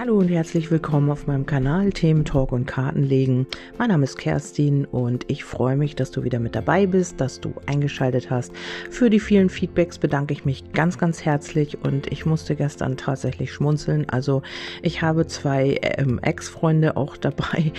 Hallo und herzlich willkommen auf meinem Kanal Themen Talk und Kartenlegen. Mein Name ist Kerstin und ich freue mich, dass du wieder mit dabei bist, dass du eingeschaltet hast. Für die vielen Feedbacks bedanke ich mich ganz, ganz herzlich und ich musste gestern tatsächlich schmunzeln. Also ich habe zwei ähm, Ex-Freunde auch dabei,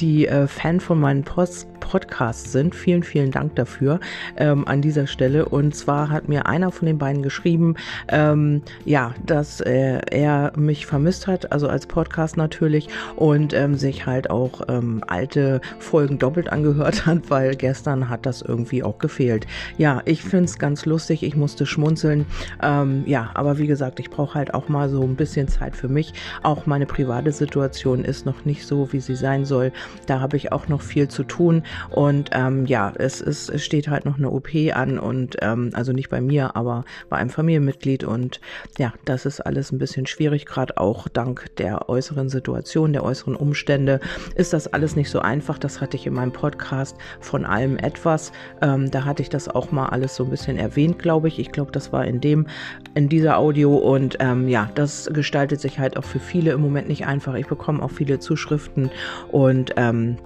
die äh, Fan von meinen Post Podcasts sind. Vielen, vielen Dank dafür ähm, an dieser Stelle. Und zwar hat mir einer von den beiden geschrieben, ähm, ja, dass äh, er mich vermisst hat, also als Podcast natürlich, und ähm, sich halt auch ähm, alte Folgen doppelt angehört hat, weil gestern hat das irgendwie auch gefehlt. Ja, ich finde es ganz lustig. Ich musste schmunzeln. Ähm, ja, aber wie gesagt, ich brauche halt auch mal so ein bisschen Zeit für mich. Auch meine private Situation ist noch nicht so, wie sie sein soll. Da habe ich auch noch viel zu tun. Und ähm, ja, es, ist, es steht halt noch eine OP an und ähm, also nicht bei mir, aber bei einem Familienmitglied. Und ja, das ist alles ein bisschen schwierig, gerade auch dank der äußeren Situation, der äußeren Umstände ist das alles nicht so einfach. Das hatte ich in meinem Podcast von allem etwas. Ähm, da hatte ich das auch mal alles so ein bisschen erwähnt, glaube ich. Ich glaube, das war in dem, in dieser Audio und ähm, ja, das gestaltet sich halt auch für viele im Moment nicht einfach. Ich bekomme auch viele Zuschriften und ähm,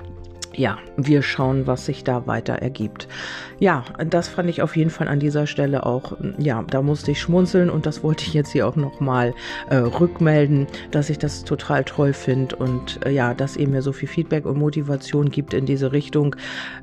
ja, wir schauen, was sich da weiter ergibt. Ja, das fand ich auf jeden Fall an dieser Stelle auch, ja, da musste ich schmunzeln und das wollte ich jetzt hier auch nochmal äh, rückmelden, dass ich das total toll finde und äh, ja, dass ihr mir so viel Feedback und Motivation gibt in diese Richtung.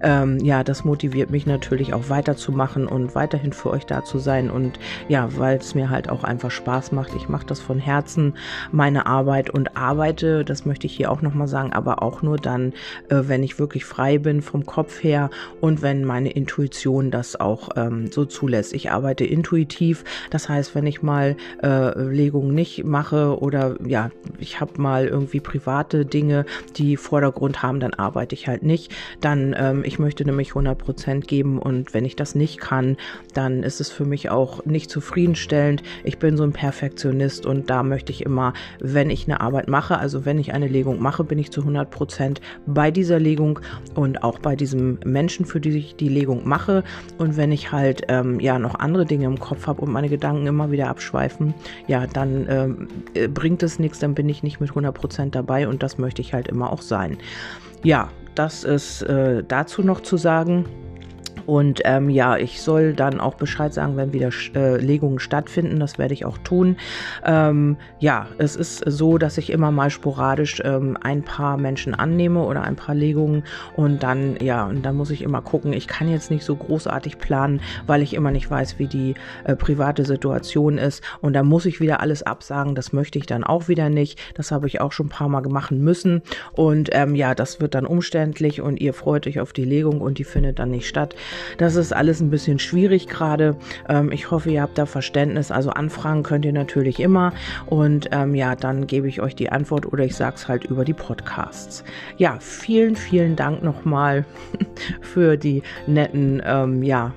Ähm, ja, das motiviert mich natürlich auch weiterzumachen und weiterhin für euch da zu sein und ja, weil es mir halt auch einfach Spaß macht. Ich mache das von Herzen, meine Arbeit und arbeite, das möchte ich hier auch nochmal sagen, aber auch nur dann, äh, wenn ich wirklich frei bin vom Kopf her und wenn meine Intuition das auch ähm, so zulässt. Ich arbeite intuitiv, das heißt, wenn ich mal äh, Legungen nicht mache oder ja, ich habe mal irgendwie private Dinge, die Vordergrund haben, dann arbeite ich halt nicht. Dann, ähm, ich möchte nämlich 100 Prozent geben und wenn ich das nicht kann, dann ist es für mich auch nicht zufriedenstellend. Ich bin so ein Perfektionist und da möchte ich immer, wenn ich eine Arbeit mache, also wenn ich eine Legung mache, bin ich zu 100 Prozent bei dieser Legung Legung und auch bei diesem Menschen, für die ich die Legung mache. Und wenn ich halt ähm, ja noch andere Dinge im Kopf habe und meine Gedanken immer wieder abschweifen, ja, dann ähm, äh, bringt es nichts, dann bin ich nicht mit 100% dabei und das möchte ich halt immer auch sein. Ja, das ist äh, dazu noch zu sagen. Und ähm, ja, ich soll dann auch Bescheid sagen, wenn wieder äh, Legungen stattfinden. Das werde ich auch tun. Ähm, ja, es ist so, dass ich immer mal sporadisch ähm, ein paar Menschen annehme oder ein paar Legungen. Und dann, ja, und dann muss ich immer gucken. Ich kann jetzt nicht so großartig planen, weil ich immer nicht weiß, wie die äh, private Situation ist. Und da muss ich wieder alles absagen. Das möchte ich dann auch wieder nicht. Das habe ich auch schon ein paar Mal machen müssen. Und ähm, ja, das wird dann umständlich und ihr freut euch auf die Legung und die findet dann nicht statt. Das ist alles ein bisschen schwierig gerade. Ähm, ich hoffe, ihr habt da Verständnis. Also anfragen könnt ihr natürlich immer. Und ähm, ja, dann gebe ich euch die Antwort oder ich sage es halt über die Podcasts. Ja, vielen, vielen Dank nochmal für die netten, ähm, ja,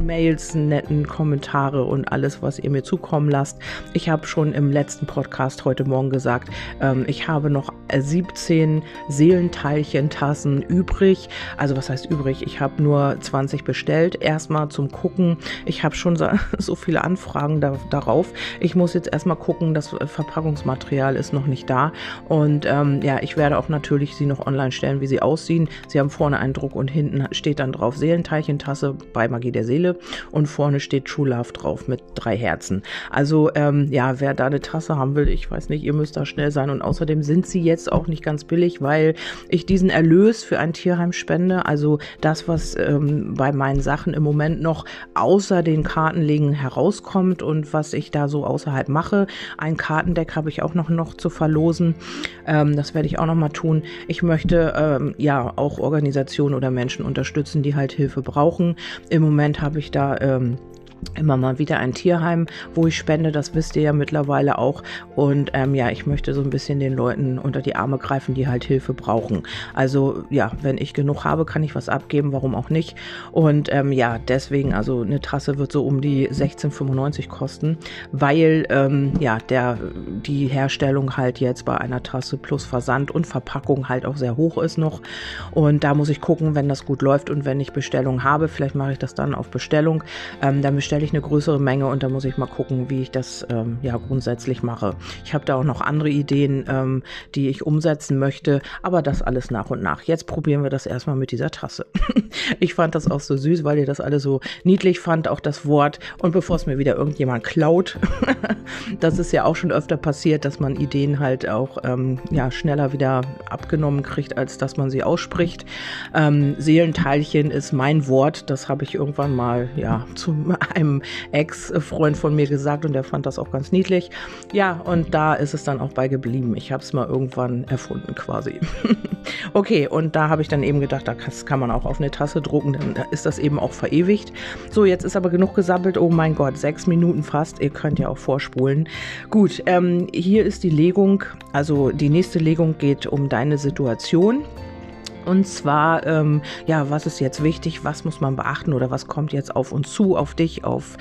Mails, netten Kommentare und alles, was ihr mir zukommen lasst. Ich habe schon im letzten Podcast heute Morgen gesagt, ähm, ich habe noch 17 Seelenteilchen-Tassen übrig. Also was heißt übrig? Ich habe nur 20 bestellt. Erstmal zum Gucken. Ich habe schon so, so viele Anfragen da, darauf. Ich muss jetzt erstmal gucken, das Verpackungsmaterial ist noch nicht da. Und ähm, ja, ich werde auch natürlich sie noch online stellen, wie sie aussehen. Sie haben vorne einen Druck und hinten steht dann drauf Seelenteilchen-Tasse bei Magie der Seele. Und vorne steht True Love drauf mit drei Herzen. Also ähm, ja, wer da eine Tasse haben will, ich weiß nicht, ihr müsst da schnell sein. Und außerdem sind sie jetzt auch nicht ganz billig, weil ich diesen Erlös für ein Tierheim spende. Also das, was ähm, bei meinen Sachen im Moment noch außer den Kartenlegen herauskommt und was ich da so außerhalb mache. Ein Kartendeck habe ich auch noch, noch zu verlosen. Ähm, das werde ich auch noch mal tun. Ich möchte ähm, ja auch Organisationen oder Menschen unterstützen, die halt Hilfe brauchen. Im Moment habe ich da ähm, immer mal wieder ein Tierheim, wo ich spende, das wisst ihr ja mittlerweile auch. Und ähm, ja, ich möchte so ein bisschen den Leuten unter die Arme greifen, die halt Hilfe brauchen. Also ja, wenn ich genug habe, kann ich was abgeben, warum auch nicht. Und ähm, ja, deswegen, also eine Trasse wird so um die 16,95 kosten, weil ähm, ja, der, die Herstellung halt jetzt bei einer Trasse plus Versand und Verpackung halt auch sehr hoch ist noch. Und da muss ich gucken, wenn das gut läuft und wenn ich Bestellung habe, vielleicht mache ich das dann auf Bestellung, ähm, dann bestelle bestelle ich eine größere Menge und da muss ich mal gucken, wie ich das ähm, ja grundsätzlich mache. Ich habe da auch noch andere Ideen, ähm, die ich umsetzen möchte, aber das alles nach und nach. Jetzt probieren wir das erstmal mit dieser Tasse. ich fand das auch so süß, weil ihr das alle so niedlich fand, auch das Wort. Und bevor es mir wieder irgendjemand klaut, das ist ja auch schon öfter passiert, dass man Ideen halt auch ähm, ja, schneller wieder abgenommen kriegt, als dass man sie ausspricht. Ähm, Seelenteilchen ist mein Wort, das habe ich irgendwann mal ja zu einem Ex-Freund von mir gesagt und der fand das auch ganz niedlich. Ja, und da ist es dann auch bei geblieben. Ich habe es mal irgendwann erfunden quasi. okay, und da habe ich dann eben gedacht, das kann man auch auf eine Tasse drucken, dann ist das eben auch verewigt. So, jetzt ist aber genug gesammelt. Oh mein Gott, sechs Minuten fast. Ihr könnt ja auch vorspulen. Gut, ähm, hier ist die Legung. Also die nächste Legung geht um deine Situation. Und zwar, ähm, ja, was ist jetzt wichtig, was muss man beachten oder was kommt jetzt auf uns zu, auf dich, auf,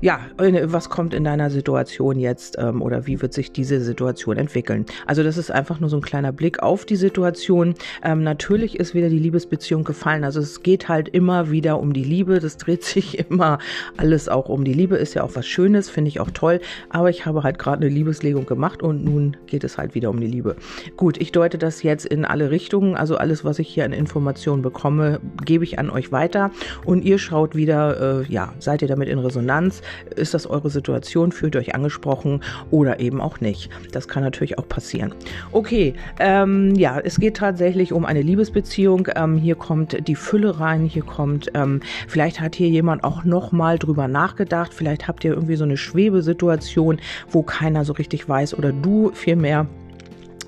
ja, was kommt in deiner Situation jetzt ähm, oder wie wird sich diese Situation entwickeln. Also das ist einfach nur so ein kleiner Blick auf die Situation. Ähm, natürlich ist wieder die Liebesbeziehung gefallen. Also es geht halt immer wieder um die Liebe. Das dreht sich immer alles auch um die Liebe. Ist ja auch was Schönes, finde ich auch toll. Aber ich habe halt gerade eine Liebeslegung gemacht und nun geht es halt wieder um die Liebe. Gut, ich deute das jetzt in alle Richtungen. Also alles, was ich hier an Informationen bekomme, gebe ich an euch weiter und ihr schaut wieder, äh, ja, seid ihr damit in Resonanz? Ist das eure Situation? Fühlt ihr euch angesprochen oder eben auch nicht? Das kann natürlich auch passieren. Okay, ähm, ja, es geht tatsächlich um eine Liebesbeziehung. Ähm, hier kommt die Fülle rein, hier kommt, ähm, vielleicht hat hier jemand auch nochmal drüber nachgedacht, vielleicht habt ihr irgendwie so eine Schwebesituation, wo keiner so richtig weiß oder du vielmehr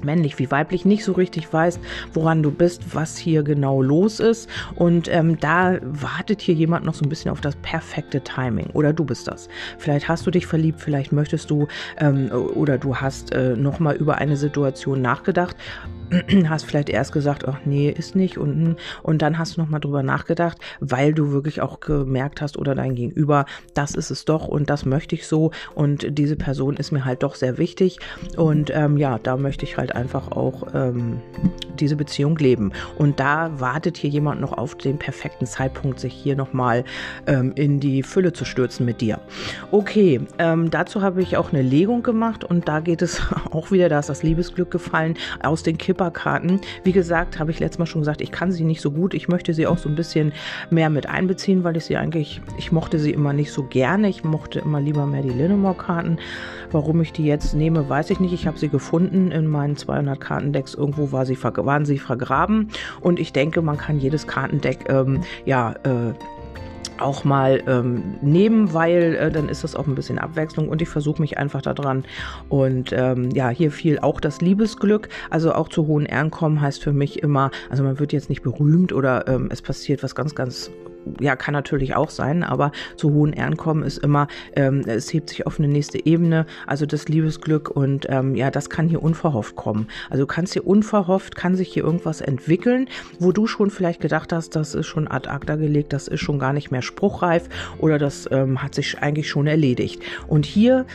männlich wie weiblich nicht so richtig weißt, woran du bist, was hier genau los ist. Und ähm, da wartet hier jemand noch so ein bisschen auf das perfekte Timing. Oder du bist das. Vielleicht hast du dich verliebt, vielleicht möchtest du ähm, oder du hast äh, nochmal über eine Situation nachgedacht hast vielleicht erst gesagt, ach nee, ist nicht und, und dann hast du nochmal drüber nachgedacht, weil du wirklich auch gemerkt hast oder dein Gegenüber, das ist es doch und das möchte ich so. Und diese Person ist mir halt doch sehr wichtig. Und ähm, ja, da möchte ich halt einfach auch ähm, diese Beziehung leben. Und da wartet hier jemand noch auf den perfekten Zeitpunkt, sich hier nochmal ähm, in die Fülle zu stürzen mit dir. Okay, ähm, dazu habe ich auch eine Legung gemacht und da geht es auch wieder, da ist das Liebesglück gefallen aus den Kippen Schnupperkarten. Wie gesagt, habe ich letztes Mal schon gesagt, ich kann sie nicht so gut. Ich möchte sie auch so ein bisschen mehr mit einbeziehen, weil ich sie eigentlich, ich mochte sie immer nicht so gerne. Ich mochte immer lieber mehr die Linnamore-Karten. Warum ich die jetzt nehme, weiß ich nicht. Ich habe sie gefunden in meinen 200 Kartendecks. Irgendwo war sie, waren sie vergraben. Und ich denke, man kann jedes Kartendeck, ähm, ja, äh, auch mal ähm, nehmen, weil äh, dann ist das auch ein bisschen Abwechslung und ich versuche mich einfach daran. Und ähm, ja, hier fiel auch das Liebesglück. Also auch zu hohen Ehren kommen heißt für mich immer, also man wird jetzt nicht berühmt oder ähm, es passiert was ganz, ganz ja, kann natürlich auch sein, aber zu hohen Ehren kommen ist immer, ähm, es hebt sich auf eine nächste Ebene, also das Liebesglück und ähm, ja, das kann hier unverhofft kommen. Also kannst hier unverhofft, kann sich hier irgendwas entwickeln, wo du schon vielleicht gedacht hast, das ist schon ad acta gelegt, das ist schon gar nicht mehr spruchreif oder das ähm, hat sich eigentlich schon erledigt. Und hier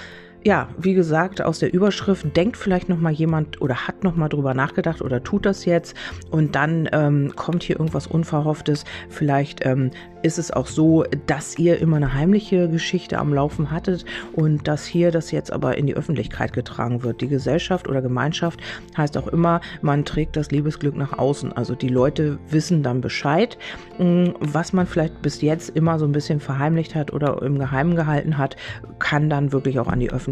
ja, wie gesagt, aus der Überschrift denkt vielleicht noch mal jemand oder hat noch mal drüber nachgedacht oder tut das jetzt und dann ähm, kommt hier irgendwas Unverhofftes. Vielleicht ähm, ist es auch so, dass ihr immer eine heimliche Geschichte am Laufen hattet und dass hier das jetzt aber in die Öffentlichkeit getragen wird. Die Gesellschaft oder Gemeinschaft heißt auch immer, man trägt das Liebesglück nach außen. Also die Leute wissen dann Bescheid, hm, was man vielleicht bis jetzt immer so ein bisschen verheimlicht hat oder im Geheimen gehalten hat, kann dann wirklich auch an die Öffentlichkeit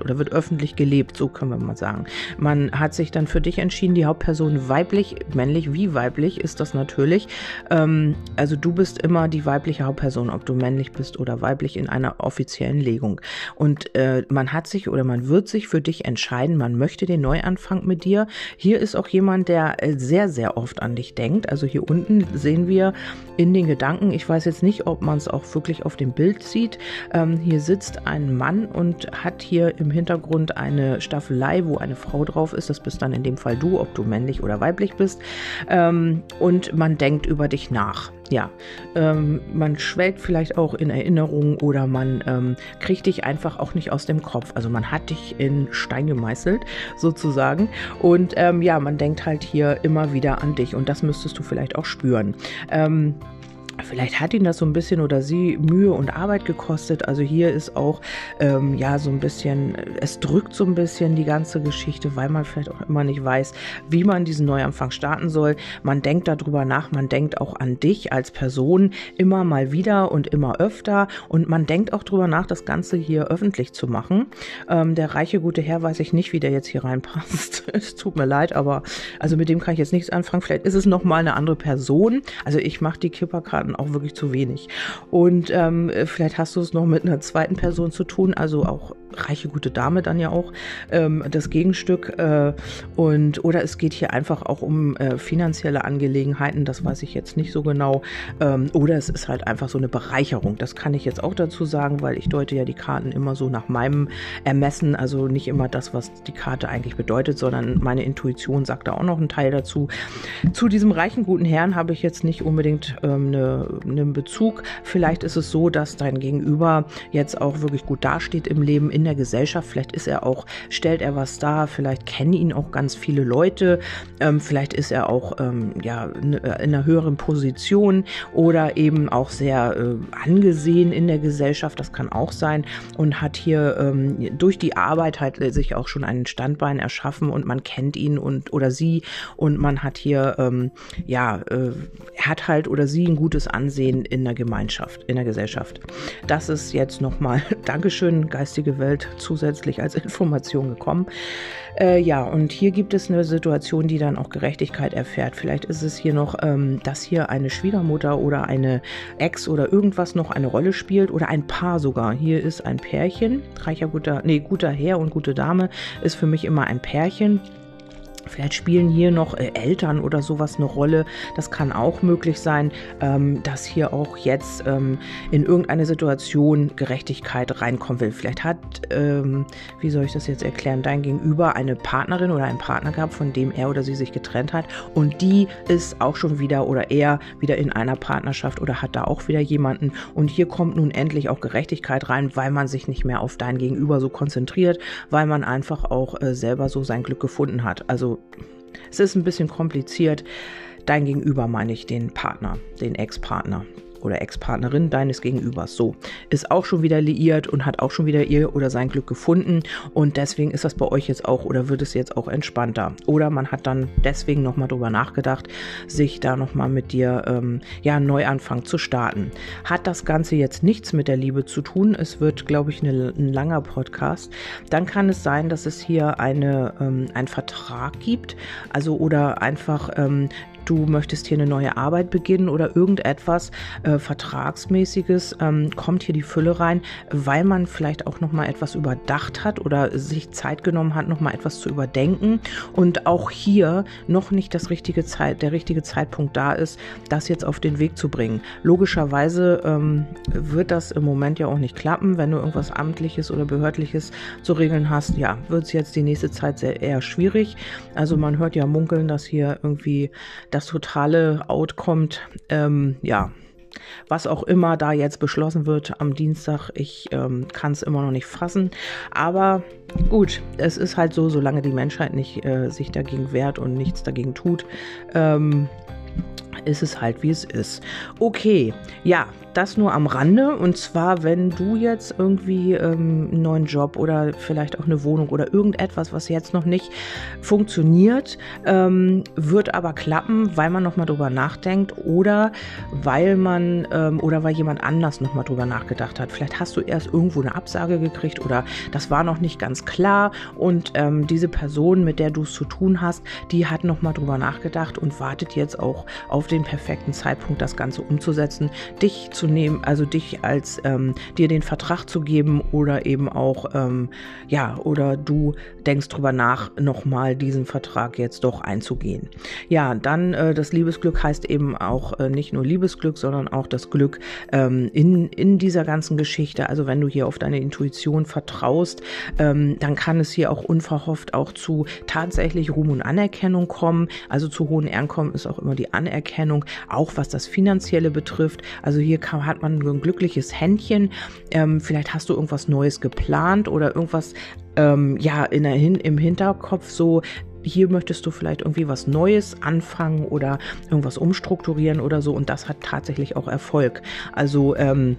oder wird öffentlich gelebt, so können wir mal sagen. Man hat sich dann für dich entschieden, die Hauptperson weiblich, männlich wie weiblich ist das natürlich. Ähm, also du bist immer die weibliche Hauptperson, ob du männlich bist oder weiblich in einer offiziellen Legung. Und äh, man hat sich oder man wird sich für dich entscheiden, man möchte den Neuanfang mit dir. Hier ist auch jemand, der äh, sehr, sehr oft an dich denkt. Also hier unten sehen wir in den Gedanken, ich weiß jetzt nicht, ob man es auch wirklich auf dem Bild sieht, ähm, hier sitzt ein Mann und hat hier im Hintergrund eine Staffelei, wo eine Frau drauf ist. Das bist dann in dem Fall du, ob du männlich oder weiblich bist. Ähm, und man denkt über dich nach ja, ähm, man schwelgt vielleicht auch in Erinnerungen oder man ähm, kriegt dich einfach auch nicht aus dem Kopf. Also man hat dich in Stein gemeißelt sozusagen und ähm, ja, man denkt halt hier immer wieder an dich und das müsstest du vielleicht auch spüren. Vielleicht hat ihn das so ein bisschen oder sie Mühe und Arbeit gekostet. Also hier ist auch ähm, ja so ein bisschen, es drückt so ein bisschen die ganze Geschichte, weil man vielleicht auch immer nicht weiß, wie man diesen Neuanfang starten soll. Man denkt darüber nach, man denkt auch an dich als Person immer mal wieder und immer öfter und man denkt auch darüber nach, das Ganze hier öffentlich zu machen. Ähm, der reiche gute Herr weiß ich nicht, wie der jetzt hier reinpasst. es tut mir leid, aber also mit dem kann ich jetzt nichts anfangen. Vielleicht ist es noch mal eine andere Person. Also ich mache die Kipperkarten Monaten auch wirklich zu wenig. Und ähm, vielleicht hast du es noch mit einer zweiten Person zu tun, also auch reiche gute Dame dann ja auch ähm, das Gegenstück äh, und oder es geht hier einfach auch um äh, finanzielle Angelegenheiten, das weiß ich jetzt nicht so genau ähm, oder es ist halt einfach so eine Bereicherung, das kann ich jetzt auch dazu sagen, weil ich deute ja die Karten immer so nach meinem Ermessen, also nicht immer das, was die Karte eigentlich bedeutet, sondern meine Intuition sagt da auch noch einen Teil dazu. Zu diesem reichen guten Herrn habe ich jetzt nicht unbedingt ähm, eine, einen Bezug, vielleicht ist es so, dass dein Gegenüber jetzt auch wirklich gut dasteht im Leben, in der Gesellschaft. Vielleicht ist er auch, stellt er was dar, vielleicht kennen ihn auch ganz viele Leute, ähm, vielleicht ist er auch ähm, ja, in einer höheren Position oder eben auch sehr äh, angesehen in der Gesellschaft, das kann auch sein. Und hat hier ähm, durch die Arbeit halt sich auch schon einen Standbein erschaffen und man kennt ihn und oder sie. Und man hat hier ähm, ja äh, hat halt oder sie ein gutes Ansehen in der Gemeinschaft, in der Gesellschaft. Das ist jetzt nochmal Dankeschön, geistige Welt Welt zusätzlich als Information gekommen. Äh, ja, und hier gibt es eine Situation, die dann auch Gerechtigkeit erfährt. Vielleicht ist es hier noch, ähm, dass hier eine Schwiegermutter oder eine Ex oder irgendwas noch eine Rolle spielt oder ein Paar sogar. Hier ist ein Pärchen, reicher guter, nee, guter Herr und gute Dame ist für mich immer ein Pärchen. Vielleicht spielen hier noch äh, Eltern oder sowas eine Rolle. Das kann auch möglich sein, ähm, dass hier auch jetzt ähm, in irgendeine Situation Gerechtigkeit reinkommen will. Vielleicht hat, ähm, wie soll ich das jetzt erklären, dein Gegenüber eine Partnerin oder einen Partner gehabt, von dem er oder sie sich getrennt hat. Und die ist auch schon wieder oder er wieder in einer Partnerschaft oder hat da auch wieder jemanden. Und hier kommt nun endlich auch Gerechtigkeit rein, weil man sich nicht mehr auf dein Gegenüber so konzentriert, weil man einfach auch äh, selber so sein Glück gefunden hat. Also es ist ein bisschen kompliziert. Dein Gegenüber meine ich den Partner, den Ex-Partner oder Ex-Partnerin deines Gegenübers. So, ist auch schon wieder liiert und hat auch schon wieder ihr oder sein Glück gefunden und deswegen ist das bei euch jetzt auch oder wird es jetzt auch entspannter. Oder man hat dann deswegen nochmal drüber nachgedacht, sich da nochmal mit dir, ähm, ja, einen Neuanfang zu starten. Hat das Ganze jetzt nichts mit der Liebe zu tun, es wird, glaube ich, eine, ein langer Podcast, dann kann es sein, dass es hier eine, ähm, einen Vertrag gibt, also oder einfach ähm, du möchtest hier eine neue Arbeit beginnen oder irgendetwas äh, Vertragsmäßiges, ähm, kommt hier die Fülle rein, weil man vielleicht auch nochmal etwas überdacht hat oder sich Zeit genommen hat, nochmal etwas zu überdenken und auch hier noch nicht das richtige Zeit, der richtige Zeitpunkt da ist, das jetzt auf den Weg zu bringen. Logischerweise ähm, wird das im Moment ja auch nicht klappen, wenn du irgendwas Amtliches oder Behördliches zu regeln hast. Ja, wird es jetzt die nächste Zeit sehr eher schwierig. Also man hört ja munkeln, dass hier irgendwie das totale Out kommt. Ähm, ja, was auch immer da jetzt beschlossen wird am Dienstag, ich ähm, kann es immer noch nicht fassen. Aber gut, es ist halt so, solange die Menschheit nicht äh, sich dagegen wehrt und nichts dagegen tut, ähm, ist es halt, wie es ist. Okay, ja, das nur am Rande. Und zwar, wenn du jetzt irgendwie ähm, einen neuen Job oder vielleicht auch eine Wohnung oder irgendetwas, was jetzt noch nicht funktioniert, ähm, wird aber klappen, weil man nochmal drüber nachdenkt oder weil man ähm, oder weil jemand anders nochmal drüber nachgedacht hat. Vielleicht hast du erst irgendwo eine Absage gekriegt oder das war noch nicht ganz klar und ähm, diese Person, mit der du es zu tun hast, die hat nochmal drüber nachgedacht und wartet jetzt auch auf den perfekten Zeitpunkt, das Ganze umzusetzen, dich zu nehmen, also dich als ähm, dir den Vertrag zu geben oder eben auch, ähm, ja, oder du denkst drüber nach, nochmal diesen Vertrag jetzt doch einzugehen. Ja, dann äh, das Liebesglück heißt eben auch äh, nicht nur Liebesglück, sondern auch das Glück ähm, in, in dieser ganzen Geschichte. Also wenn du hier auf deine Intuition vertraust, ähm, dann kann es hier auch unverhofft auch zu tatsächlich Ruhm und Anerkennung kommen. Also zu hohen Einkommen ist auch immer die Anerkennung, auch was das Finanzielle betrifft. Also hier kann, hat man ein glückliches Händchen. Ähm, vielleicht hast du irgendwas Neues geplant oder irgendwas ähm, ja in der, im Hinterkopf so hier möchtest du vielleicht irgendwie was Neues anfangen oder irgendwas umstrukturieren oder so und das hat tatsächlich auch Erfolg. Also ähm,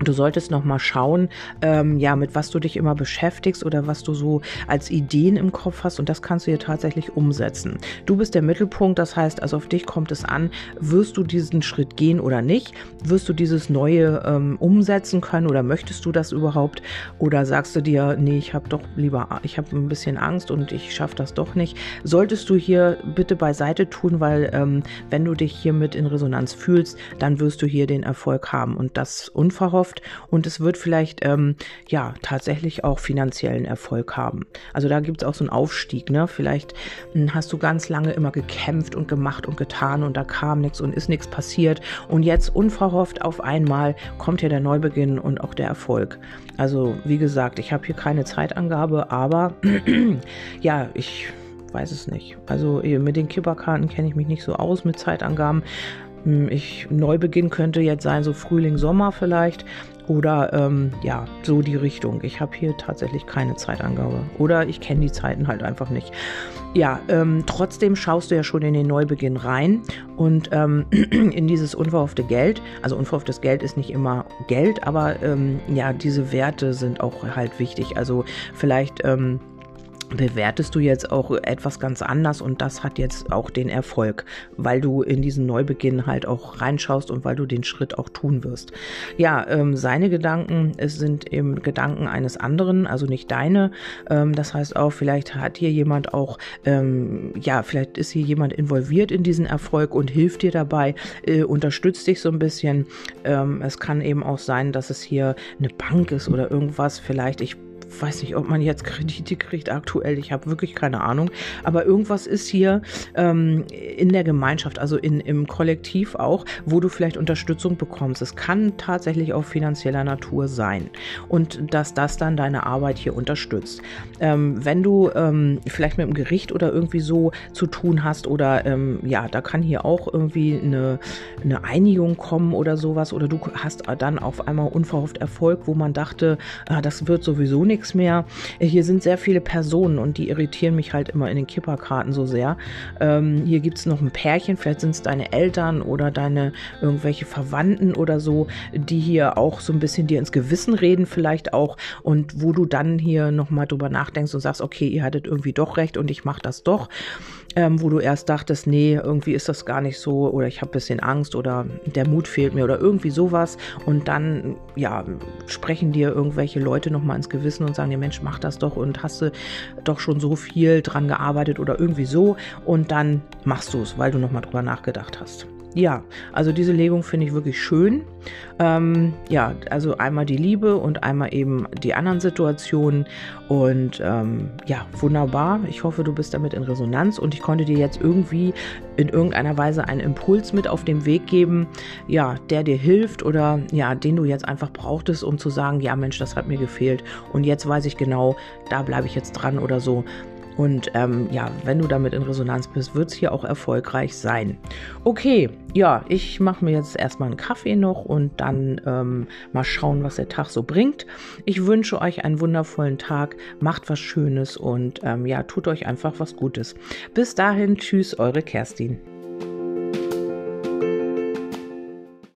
Du solltest noch mal schauen, ähm, ja, mit was du dich immer beschäftigst oder was du so als Ideen im Kopf hast und das kannst du hier tatsächlich umsetzen. Du bist der Mittelpunkt, das heißt, also auf dich kommt es an, wirst du diesen Schritt gehen oder nicht? Wirst du dieses Neue ähm, umsetzen können oder möchtest du das überhaupt? Oder sagst du dir, nee, ich habe doch lieber, ich habe ein bisschen Angst und ich schaffe das doch nicht? Solltest du hier bitte beiseite tun, weil ähm, wenn du dich hiermit in Resonanz fühlst, dann wirst du hier den Erfolg haben und das unverhofft verkauft und es wird vielleicht ähm, ja tatsächlich auch finanziellen Erfolg haben. Also da gibt es auch so einen Aufstieg. Ne? Vielleicht hm, hast du ganz lange immer gekämpft und gemacht und getan und da kam nichts und ist nichts passiert und jetzt unverhofft auf einmal kommt hier der Neubeginn und auch der Erfolg. Also wie gesagt, ich habe hier keine Zeitangabe, aber ja, ich weiß es nicht. Also mit den Kipperkarten kenne ich mich nicht so aus mit Zeitangaben. Hm, ich Neubeginn könnte jetzt sein, so Frühling, Sommer vielleicht. Oder ähm, ja, so die Richtung. Ich habe hier tatsächlich keine Zeitangabe. Oder ich kenne die Zeiten halt einfach nicht. Ja, ähm, trotzdem schaust du ja schon in den Neubeginn rein und ähm, in dieses unverhoffte Geld. Also unverhofftes Geld ist nicht immer Geld, aber ähm, ja, diese Werte sind auch halt wichtig. Also vielleicht ähm, bewertest du jetzt auch etwas ganz anders und das hat jetzt auch den Erfolg, weil du in diesen Neubeginn halt auch reinschaust und weil du den Schritt auch tun wirst. Ja, ähm, seine Gedanken es sind eben Gedanken eines anderen, also nicht deine. Ähm, das heißt auch, vielleicht hat hier jemand auch, ähm, ja, vielleicht ist hier jemand involviert in diesen Erfolg und hilft dir dabei, äh, unterstützt dich so ein bisschen. Ähm, es kann eben auch sein, dass es hier eine Bank ist oder irgendwas. Vielleicht, ich weiß nicht, ob man jetzt Kredite kriegt aktuell, ich habe wirklich keine Ahnung, aber irgendwas ist hier ähm, in der Gemeinschaft, also in, im Kollektiv auch, wo du vielleicht Unterstützung bekommst. Es kann tatsächlich auch finanzieller Natur sein und dass das dann deine Arbeit hier unterstützt. Ähm, wenn du ähm, vielleicht mit dem Gericht oder irgendwie so zu tun hast oder ähm, ja, da kann hier auch irgendwie eine, eine Einigung kommen oder sowas oder du hast dann auf einmal unverhofft Erfolg, wo man dachte, ah, das wird sowieso nichts nichts mehr. Hier sind sehr viele Personen und die irritieren mich halt immer in den Kipperkarten so sehr. Ähm, hier gibt es noch ein Pärchen, vielleicht sind es deine Eltern oder deine irgendwelche Verwandten oder so, die hier auch so ein bisschen dir ins Gewissen reden, vielleicht auch und wo du dann hier nochmal drüber nachdenkst und sagst, okay, ihr hattet irgendwie doch recht und ich mache das doch ähm, wo du erst dachtest, nee, irgendwie ist das gar nicht so oder ich habe ein bisschen Angst oder der Mut fehlt mir oder irgendwie sowas und dann, ja, sprechen dir irgendwelche Leute nochmal ins Gewissen und sagen dir, Mensch, mach das doch und hast du doch schon so viel dran gearbeitet oder irgendwie so und dann machst du es, weil du nochmal drüber nachgedacht hast. Ja, also diese Legung finde ich wirklich schön. Ähm, ja, also einmal die Liebe und einmal eben die anderen Situationen. Und ähm, ja, wunderbar. Ich hoffe, du bist damit in Resonanz und ich konnte dir jetzt irgendwie in irgendeiner Weise einen Impuls mit auf den Weg geben, ja, der dir hilft oder ja, den du jetzt einfach brauchtest, um zu sagen, ja Mensch, das hat mir gefehlt und jetzt weiß ich genau, da bleibe ich jetzt dran oder so. Und ähm, ja, wenn du damit in Resonanz bist, wird es hier auch erfolgreich sein. Okay, ja, ich mache mir jetzt erstmal einen Kaffee noch und dann ähm, mal schauen, was der Tag so bringt. Ich wünsche euch einen wundervollen Tag, macht was Schönes und ähm, ja, tut euch einfach was Gutes. Bis dahin, tschüss, eure Kerstin.